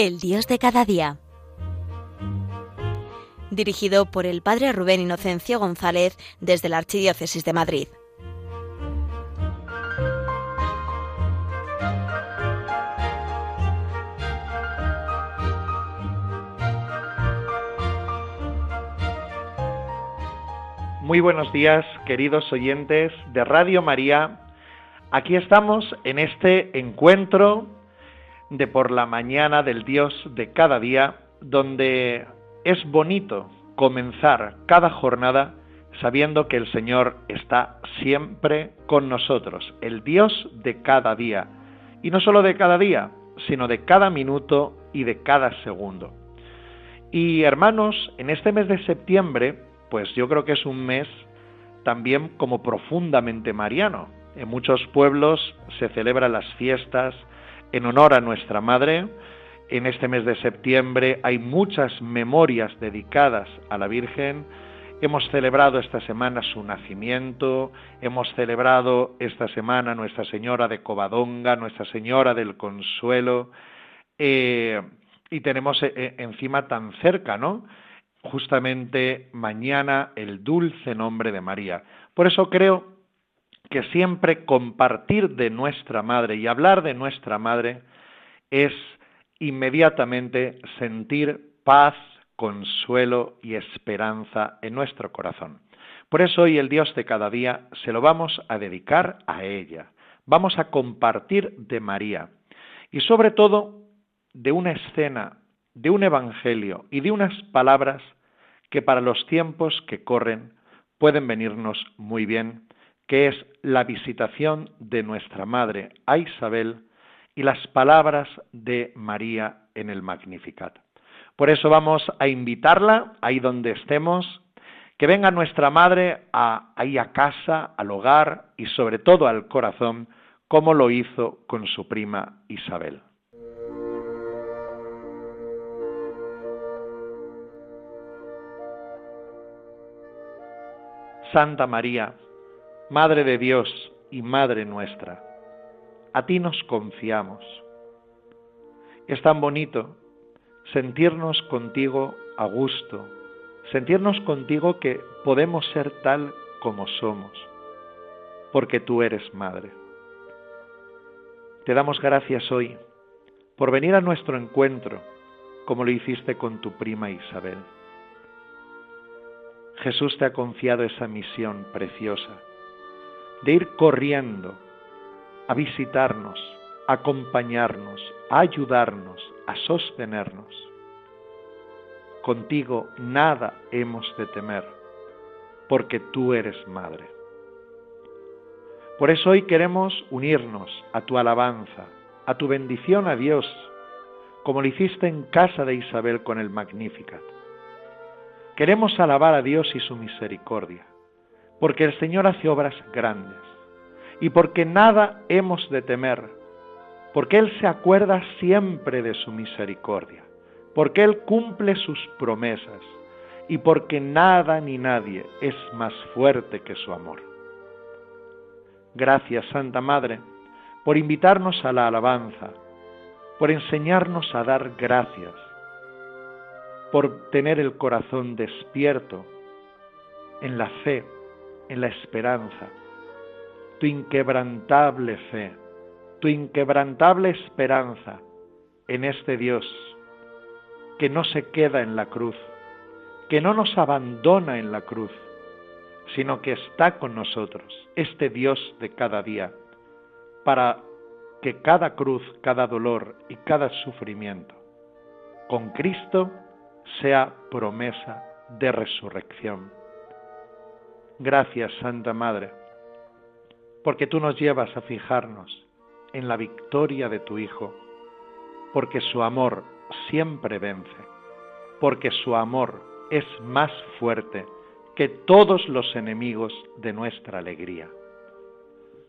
El Dios de cada día. Dirigido por el Padre Rubén Inocencio González desde la Archidiócesis de Madrid. Muy buenos días, queridos oyentes de Radio María. Aquí estamos en este encuentro de por la mañana del Dios de cada día, donde es bonito comenzar cada jornada sabiendo que el Señor está siempre con nosotros, el Dios de cada día. Y no solo de cada día, sino de cada minuto y de cada segundo. Y hermanos, en este mes de septiembre pues yo creo que es un mes también como profundamente mariano. En muchos pueblos se celebran las fiestas en honor a nuestra Madre. En este mes de septiembre hay muchas memorias dedicadas a la Virgen. Hemos celebrado esta semana su nacimiento, hemos celebrado esta semana Nuestra Señora de Covadonga, Nuestra Señora del Consuelo, eh, y tenemos eh, encima tan cerca, ¿no? justamente mañana el dulce nombre de María. Por eso creo que siempre compartir de nuestra Madre y hablar de nuestra Madre es inmediatamente sentir paz, consuelo y esperanza en nuestro corazón. Por eso hoy el Dios de cada día se lo vamos a dedicar a ella. Vamos a compartir de María y sobre todo de una escena de un evangelio y de unas palabras que para los tiempos que corren pueden venirnos muy bien, que es la visitación de nuestra Madre a Isabel y las palabras de María en el Magnificat. Por eso vamos a invitarla, ahí donde estemos, que venga nuestra Madre a, ahí a casa, al hogar y sobre todo al corazón, como lo hizo con su prima Isabel. Santa María, Madre de Dios y Madre nuestra, a ti nos confiamos. Es tan bonito sentirnos contigo a gusto, sentirnos contigo que podemos ser tal como somos, porque tú eres Madre. Te damos gracias hoy por venir a nuestro encuentro, como lo hiciste con tu prima Isabel Jesús te ha confiado esa misión preciosa de ir corriendo a visitarnos, a acompañarnos, a ayudarnos, a sostenernos. Contigo nada hemos de temer, porque tú eres madre. Por eso hoy queremos unirnos a tu alabanza, a tu bendición a Dios, como lo hiciste en casa de Isabel con el Magnificat Queremos alabar a Dios y su misericordia, porque el Señor hace obras grandes y porque nada hemos de temer, porque Él se acuerda siempre de su misericordia, porque Él cumple sus promesas y porque nada ni nadie es más fuerte que su amor. Gracias, Santa Madre, por invitarnos a la alabanza, por enseñarnos a dar gracias, por tener el corazón despierto en la fe, en la esperanza, tu inquebrantable fe, tu inquebrantable esperanza en este Dios que no se queda en la cruz, que no nos abandona en la cruz, sino que está con nosotros, este Dios de cada día, para que cada cruz, cada dolor y cada sufrimiento, con Cristo, sea promesa de resurrección. Gracias, Santa Madre, porque tú nos llevas a fijarnos en la victoria de tu Hijo, porque su amor siempre vence, porque su amor es más fuerte que todos los enemigos de nuestra alegría.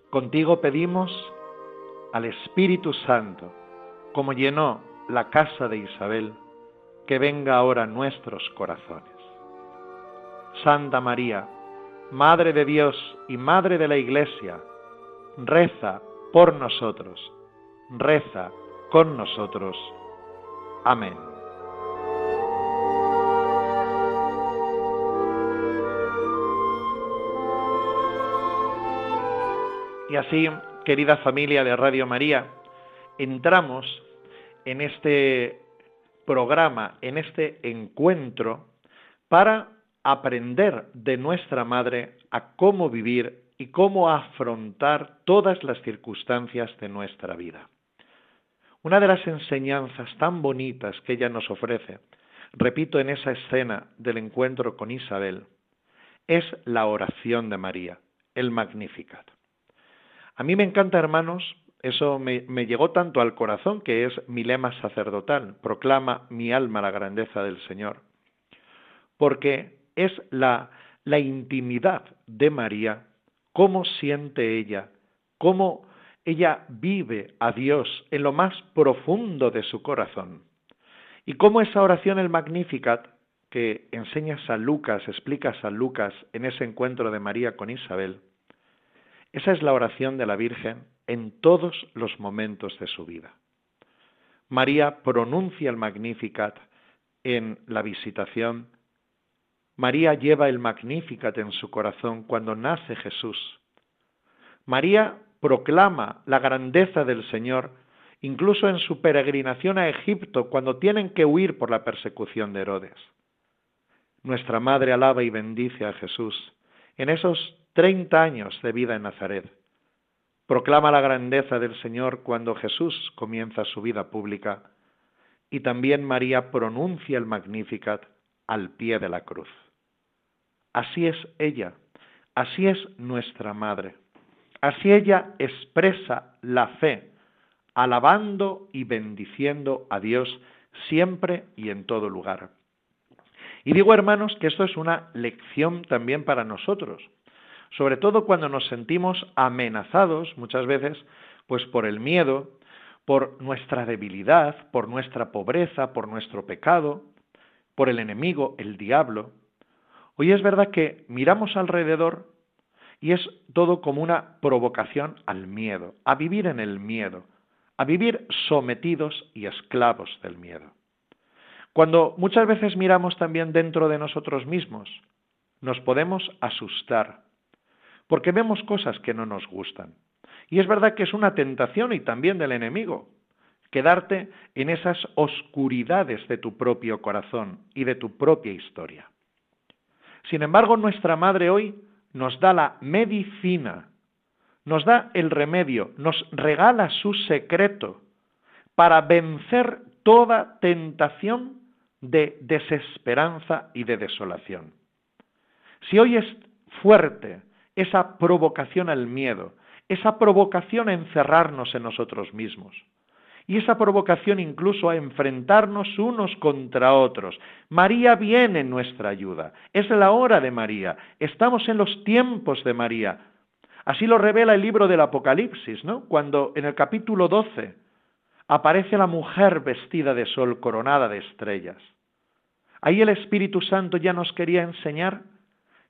Contigo pedimos al Espíritu Santo, como llenó la casa de Isabel, que venga ahora a nuestros corazones. Santa María, Madre de Dios y Madre de la Iglesia, reza por nosotros, reza con nosotros. Amén. Y así, querida familia de Radio María, entramos en este programa, en este encuentro, para aprender de nuestra Madre a cómo vivir y cómo afrontar todas las circunstancias de nuestra vida. Una de las enseñanzas tan bonitas que ella nos ofrece, repito en esa escena del encuentro con Isabel, es la oración de María, el Magnificat. A mí me encanta, hermanos, eso me, llegó tanto al corazón que es mi lema sacerdotal, proclama mi alma la grandeza del Señor, porque es la, la intimidad de María, cómo siente ella, cómo ella vive a Dios en lo más profundo de su corazón. Y cómo esa oración, el Magnificat, que enseña San Lucas, explica San Lucas en ese encuentro de María con Isabel, esa es la oración de la Virgen en todos los momentos de su vida. María pronuncia el Magnificat en la visitación. María lleva el Magnificat en su corazón cuando nace Jesús. María proclama la grandeza del Señor incluso en su peregrinación a Egipto cuando tienen que huir por la persecución de Herodes. Nuestra Madre alaba y bendice a Jesús en esos 30 años de vida en Nazaret. Proclama la grandeza del Señor cuando Jesús comienza su vida pública y también María pronuncia el Magnificat al pie de la cruz. Así es ella, así es nuestra Madre. Así ella expresa la fe, alabando y bendiciendo a Dios siempre y en todo lugar. Y digo, hermanos, que esto es una lección también para nosotros sobre todo cuando nos sentimos amenazados muchas veces pues por el miedo, por nuestra debilidad, por nuestra pobreza, por nuestro pecado, por el enemigo, el diablo. Hoy es verdad que miramos alrededor y es todo como una provocación al miedo, a vivir en el miedo, a vivir sometidos y esclavos del miedo. Cuando muchas veces miramos también dentro de nosotros mismos, nos podemos asustar, porque vemos cosas que no nos gustan. Y es verdad que es una tentación y también del enemigo, quedarte en esas oscuridades de tu propio corazón y de tu propia historia. Sin embargo, nuestra Madre hoy nos da la medicina, nos da el remedio, nos regala su secreto para vencer toda tentación de desesperanza y de desolación. Si hoy es fuerte esa provocación al miedo, esa provocación a encerrarnos en nosotros mismos y esa provocación incluso a enfrentarnos unos contra otros. María viene en nuestra ayuda, es la hora de María, estamos en los tiempos de María. Así lo revela el libro del Apocalipsis, ¿no? Cuando en el capítulo 12 aparece la mujer vestida de sol coronada de estrellas. Ahí el Espíritu Santo ya nos quería enseñar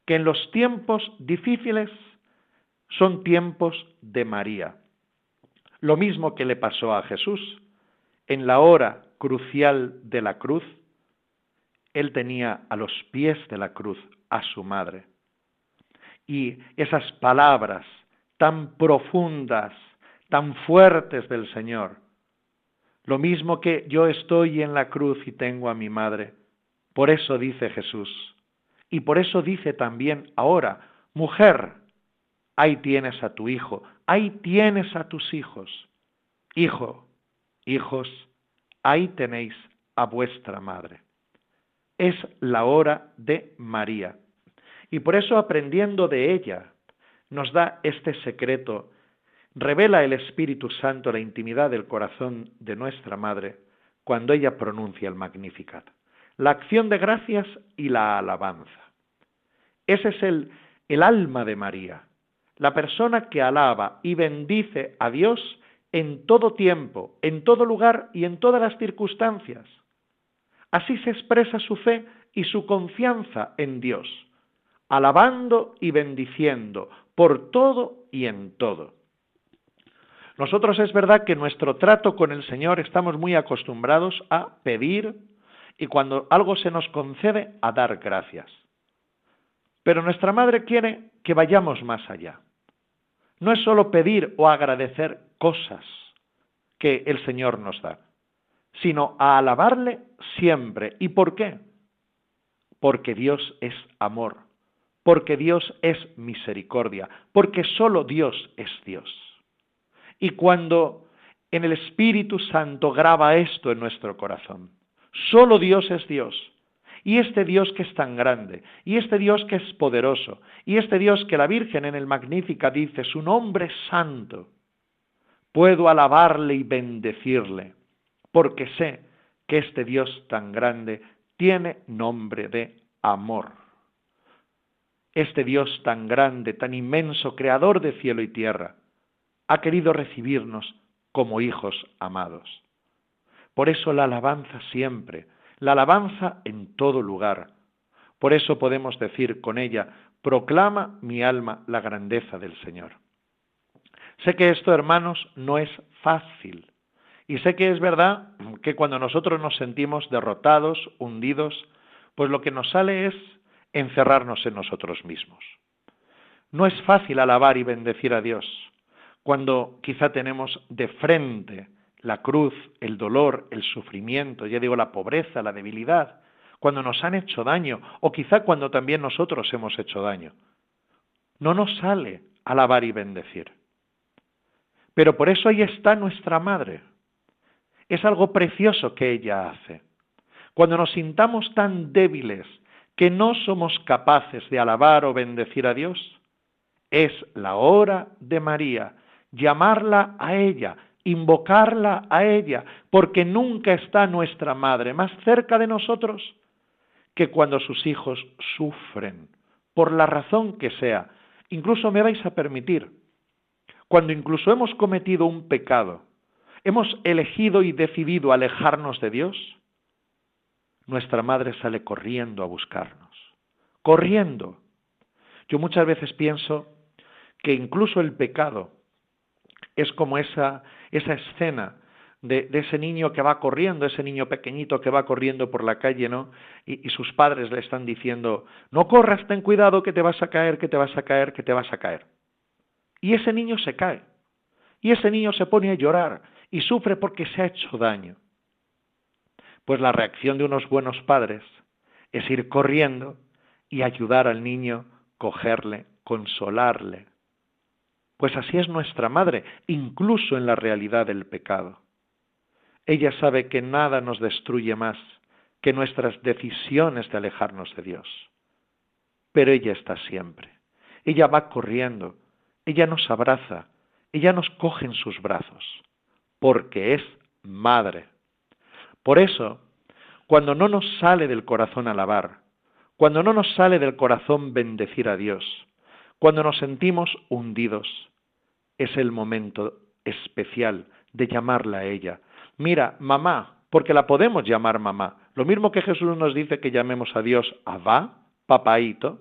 que en los tiempos difíciles son tiempos de María. Lo mismo que le pasó a Jesús. En la hora crucial de la cruz, él tenía a los pies de la cruz a su madre. Y esas palabras tan profundas, tan fuertes del Señor, lo mismo que yo estoy en la cruz y tengo a mi madre, por eso dice Jesús, y por eso dice también ahora, mujer, ahí tienes a tu hijo, ahí tienes a tus hijos. Hijo, hijos, ahí tenéis a vuestra madre. Es la hora de María. Y por eso aprendiendo de ella, nos da este secreto, revela el Espíritu Santo la intimidad del corazón de nuestra Madre cuando ella pronuncia el Magnificat la acción de gracias y la alabanza. Ese es el, el alma de María, la persona que alaba y bendice a Dios en todo tiempo, en todo lugar y en todas las circunstancias. Así se expresa su fe y su confianza en Dios, alabando y bendiciendo por todo y en todo. Nosotros es verdad que nuestro trato con el Señor estamos muy acostumbrados a pedir y cuando algo se nos concede a dar gracias. Pero nuestra Madre quiere que vayamos más allá. No es solo pedir o agradecer cosas que el Señor nos da, sino a alabarle siempre. ¿Y por qué? Porque Dios es amor, porque Dios es misericordia, porque solo Dios es Dios. Y cuando en el Espíritu Santo graba esto en nuestro corazón, solo Dios es Dios, y este Dios que es tan grande, y este Dios que es poderoso, y este Dios que la Virgen en el Magnífica dice, su nombre santo, puedo alabarle y bendecirle, porque sé que este Dios tan grande tiene nombre de amor. Este Dios tan grande, tan inmenso, creador de cielo y tierra, ha querido recibirnos como hijos amados. Por eso la alabanza siempre, la alabanza en todo lugar. Por eso podemos decir con ella, proclama mi alma la grandeza del Señor. Sé que esto, hermanos, no es fácil. Y sé que es verdad que cuando nosotros nos sentimos derrotados, hundidos, pues lo que nos sale es encerrarnos en nosotros mismos. No es fácil alabar y bendecir a Dios cuando quizá tenemos de frente la cruz, el dolor, el sufrimiento, ya digo, la pobreza, la debilidad, cuando nos han hecho daño, o quizá cuando también nosotros hemos hecho daño. No nos sale alabar y bendecir. Pero por eso ahí está nuestra madre. Es algo precioso que ella hace. Cuando nos sintamos tan débiles que no somos capaces de alabar o bendecir a Dios, es la hora de María, llamarla a ella, invocarla a ella, porque nunca está nuestra madre más cerca de nosotros que cuando sus hijos sufren, por la razón que sea. Incluso me vais a permitir, cuando incluso hemos cometido un pecado, hemos elegido y decidido alejarnos de Dios, nuestra madre sale corriendo a buscarnos, corriendo. Yo muchas veces pienso que incluso el pecado es como esa, esa escena de, ese niño que va corriendo, ese niño pequeñito que va corriendo por la calle, ¿no? Y, sus padres le están diciendo, no corras, ten cuidado que te vas a caer, que te vas a caer, que te vas a caer. Y ese niño se cae. Y ese niño se pone a llorar y sufre porque se ha hecho daño. Pues la reacción de unos buenos padres es ir corriendo y ayudar al niño, cogerle, consolarle, pues así es nuestra madre, incluso en la realidad del pecado. Ella sabe que nada nos destruye más que nuestras decisiones de alejarnos de Dios. Pero ella está siempre. Ella va corriendo, ella nos abraza, ella nos coge en sus brazos, porque es madre. Por eso, cuando no nos sale del corazón alabar, cuando no nos sale del corazón bendecir a Dios, cuando nos sentimos hundidos, es el momento especial de llamarla a ella. Mira, mamá, porque la podemos llamar mamá. Lo mismo que Jesús nos dice que llamemos a Dios Abba, papaito,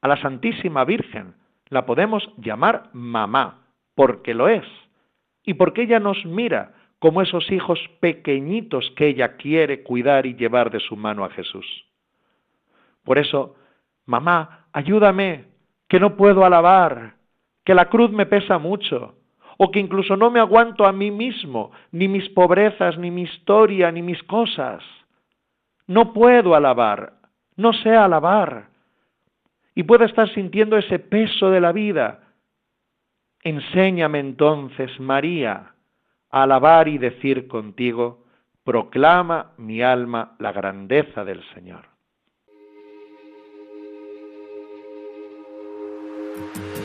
a la Santísima Virgen la podemos llamar mamá, porque lo es, y porque ella nos mira como esos hijos pequeñitos que ella quiere cuidar y llevar de su mano a Jesús. Por eso, mamá, ayúdame, que no puedo alabar, que la cruz me pesa mucho, o que incluso no me aguanto a mí mismo, ni mis pobrezas, ni mi historia, ni mis cosas. No puedo alabar, no sé alabar, y puedo estar sintiendo ese peso de la vida. Enséñame entonces, María, a alabar y decir contigo, proclama mi alma la grandeza del Señor. Thank you.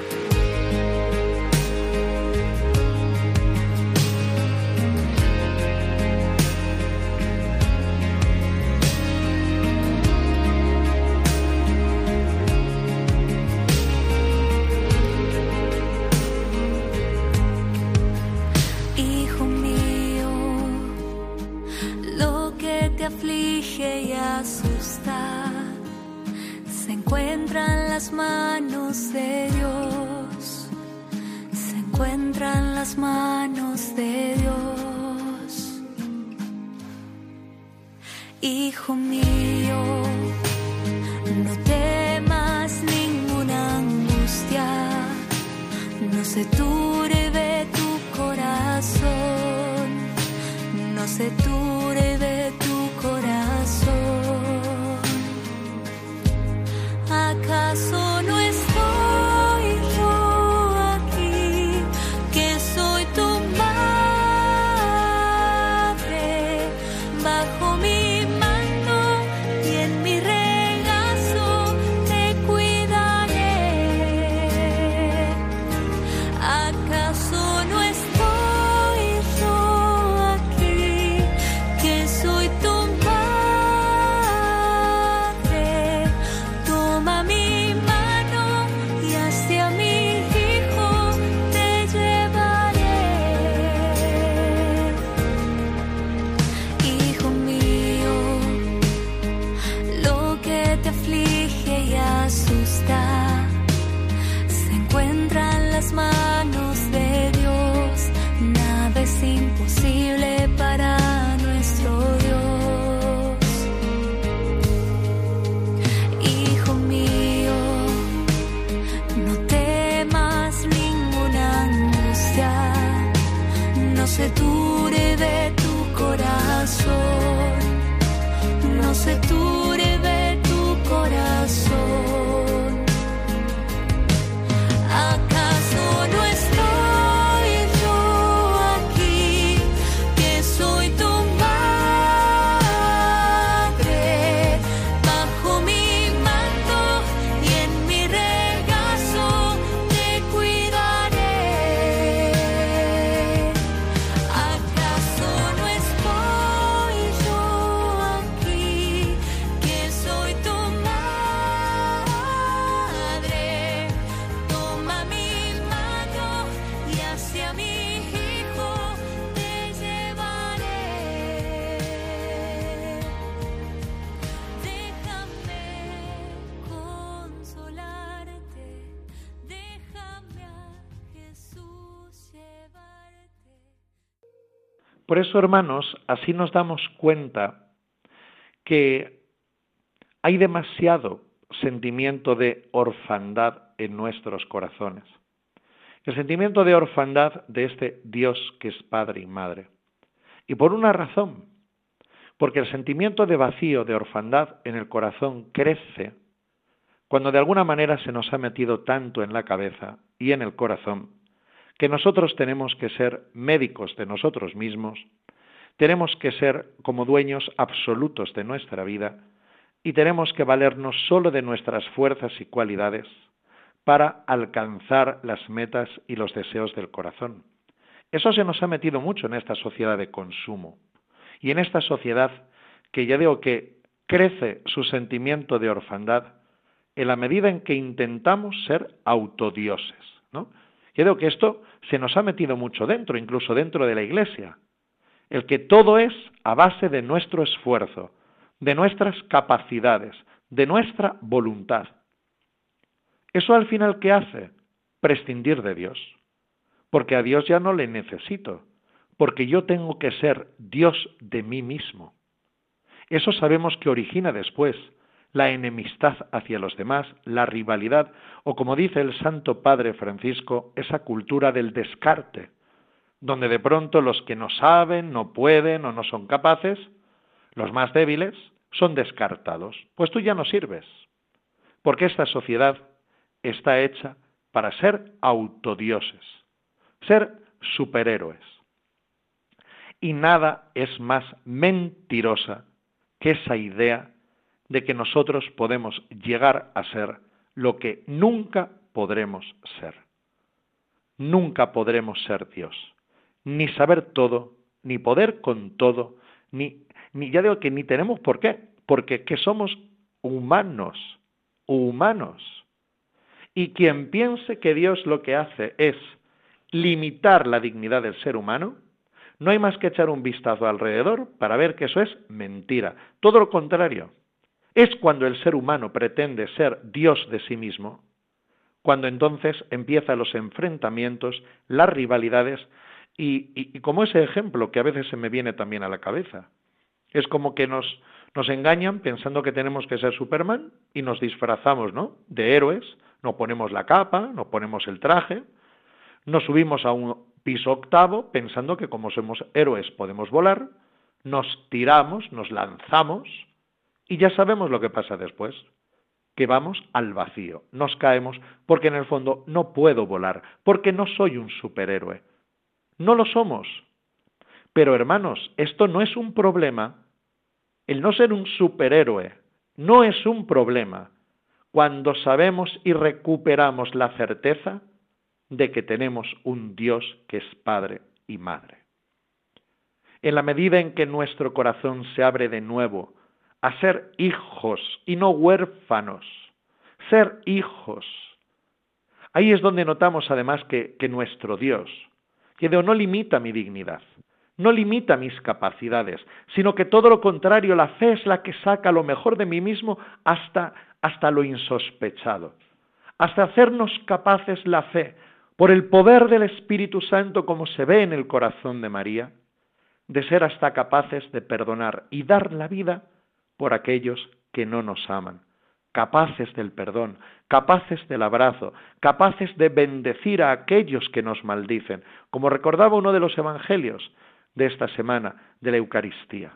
Manos de Dios se encuentran las manos de Dios. Hijo mío, Por eso, hermanos, así nos damos cuenta que hay demasiado sentimiento de orfandad en nuestros corazones. El sentimiento de orfandad de este Dios que es Padre y Madre. Y por una razón, porque el sentimiento de vacío, de orfandad en el corazón crece cuando de alguna manera se nos ha metido tanto en la cabeza y en el corazón que nosotros tenemos que ser médicos de nosotros mismos, tenemos que ser como dueños absolutos de nuestra vida y tenemos que valernos solo de nuestras fuerzas y cualidades para alcanzar las metas y los deseos del corazón. Eso se nos ha metido mucho en esta sociedad de consumo y en esta sociedad que ya digo que crece su sentimiento de orfandad en la medida en que intentamos ser autodioses, ¿no? Digo que esto se nos ha metido mucho dentro, incluso dentro de la Iglesia. El que todo es a base de nuestro esfuerzo, de nuestras capacidades, de nuestra voluntad. ¿Eso al final qué hace? Prescindir de Dios. Porque a Dios ya no le necesito, porque yo tengo que ser Dios de mí mismo. Eso sabemos que origina después la enemistad hacia los demás, la rivalidad, o como dice el Santo Padre Francisco, esa cultura del descarte, donde de pronto los que no saben, no pueden o no son capaces, los más débiles, son descartados. Pues tú ya no sirves, porque esta sociedad está hecha para ser autodioses, ser superhéroes. Y nada es más mentirosa que esa idea de que nosotros podemos llegar a ser lo que nunca podremos ser. Nunca podremos ser Dios, ni saber todo, ni poder con todo, ni, ya digo que ni tenemos por qué, porque que somos humanos, humanos. Y quien piense que Dios lo que hace es limitar la dignidad del ser humano, no hay más que echar un vistazo alrededor para ver que eso es mentira. Todo lo contrario. Es cuando el ser humano pretende ser Dios de sí mismo, cuando entonces empiezan los enfrentamientos, las rivalidades y, como ese ejemplo que a veces se me viene también a la cabeza. Es como que nos, nos engañan pensando que tenemos que ser Superman y nos disfrazamos, ¿no? De héroes, nos ponemos la capa, nos ponemos el traje, nos subimos a un piso octavo pensando que como somos héroes podemos volar, nos tiramos, nos lanzamos y ya sabemos lo que pasa después, que vamos al vacío, nos caemos porque en el fondo no puedo volar, porque no soy un superhéroe. No lo somos. Pero hermanos, esto no es un problema. El no ser un superhéroe no es un problema cuando sabemos y recuperamos la certeza de que tenemos un Dios que es Padre y Madre. En la medida en que nuestro corazón se abre de nuevo a ser hijos y no huérfanos, ser hijos, ahí es donde notamos además que, nuestro Dios, que no limita mi dignidad, no limita mis capacidades, sino que todo lo contrario, la fe es la que saca lo mejor de mí mismo hasta, hasta lo insospechado, hasta hacernos capaces la fe, por el poder del Espíritu Santo como se ve en el corazón de María, de ser hasta capaces de perdonar y dar la vida por aquellos que no nos aman, capaces del perdón, capaces del abrazo, capaces de bendecir a aquellos que nos maldicen, como recordaba uno de los evangelios de esta semana de la Eucaristía.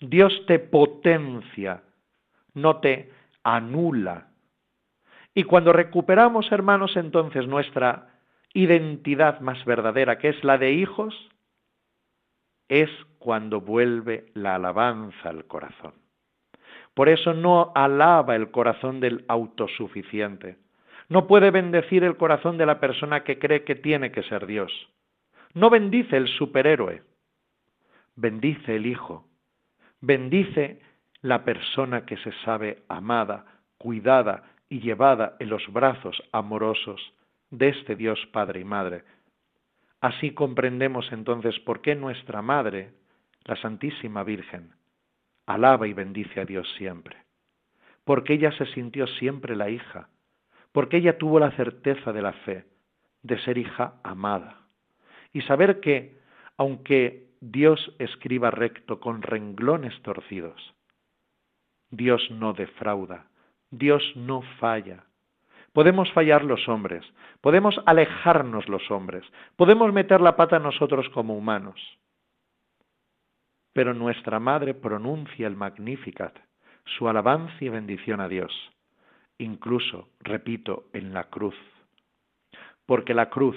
Dios te potencia, no te anula. Y cuando recuperamos, hermanos, entonces nuestra identidad más verdadera, que es la de hijos, es cuando vuelve la alabanza al corazón. Por eso no alaba el corazón del autosuficiente. No puede bendecir el corazón de la persona que cree que tiene que ser Dios. No bendice el superhéroe. Bendice el Hijo. Bendice la persona que se sabe amada, cuidada y llevada en los brazos amorosos de este Dios Padre y Madre. Así comprendemos entonces por qué nuestra Madre, la Santísima Virgen, alaba y bendice a Dios siempre, porque ella se sintió siempre la hija, porque ella tuvo la certeza de la fe, de ser hija amada, y saber que, aunque Dios escriba recto con renglones torcidos, Dios no defrauda, Dios no falla. Podemos fallar los hombres, podemos alejarnos los hombres, podemos meter la pata nosotros como humanos, pero nuestra Madre pronuncia el Magnificat, su alabanza y bendición a Dios, incluso, repito, en la cruz. Porque la cruz,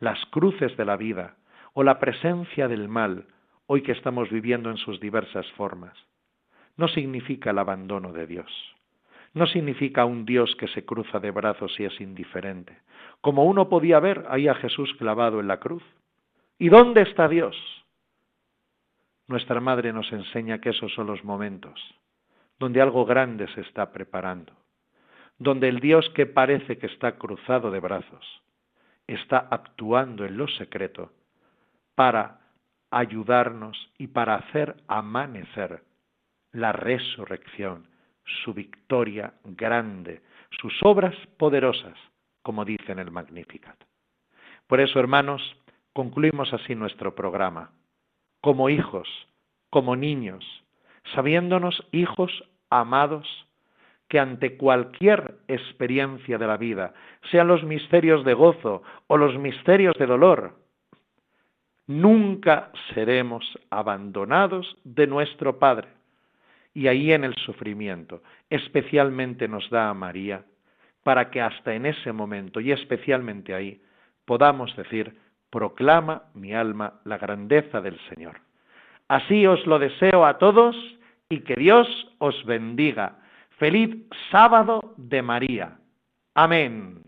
las cruces de la vida o la presencia del mal, hoy que estamos viviendo en sus diversas formas, no significa el abandono de Dios. No significa un Dios que se cruza de brazos y es indiferente, como uno podía ver ahí a Jesús clavado en la cruz. ¿Y dónde está Dios? Nuestra Madre nos enseña que esos son los momentos donde algo grande se está preparando, donde el Dios que parece que está cruzado de brazos está actuando en lo secreto para ayudarnos y para hacer amanecer la resurrección, su victoria grande, sus obras poderosas, como dice en el Magnificat. Por eso, hermanos, concluimos así nuestro programa como hijos, como niños, sabiéndonos hijos amados, que ante cualquier experiencia de la vida, sean los misterios de gozo o los misterios de dolor, nunca seremos abandonados de nuestro Padre. Y ahí en el sufrimiento, especialmente nos da a María, para que hasta en ese momento y especialmente ahí podamos decir, proclama mi alma la grandeza del Señor. Así os lo deseo a todos y que Dios os bendiga. Feliz sábado de María. Amén.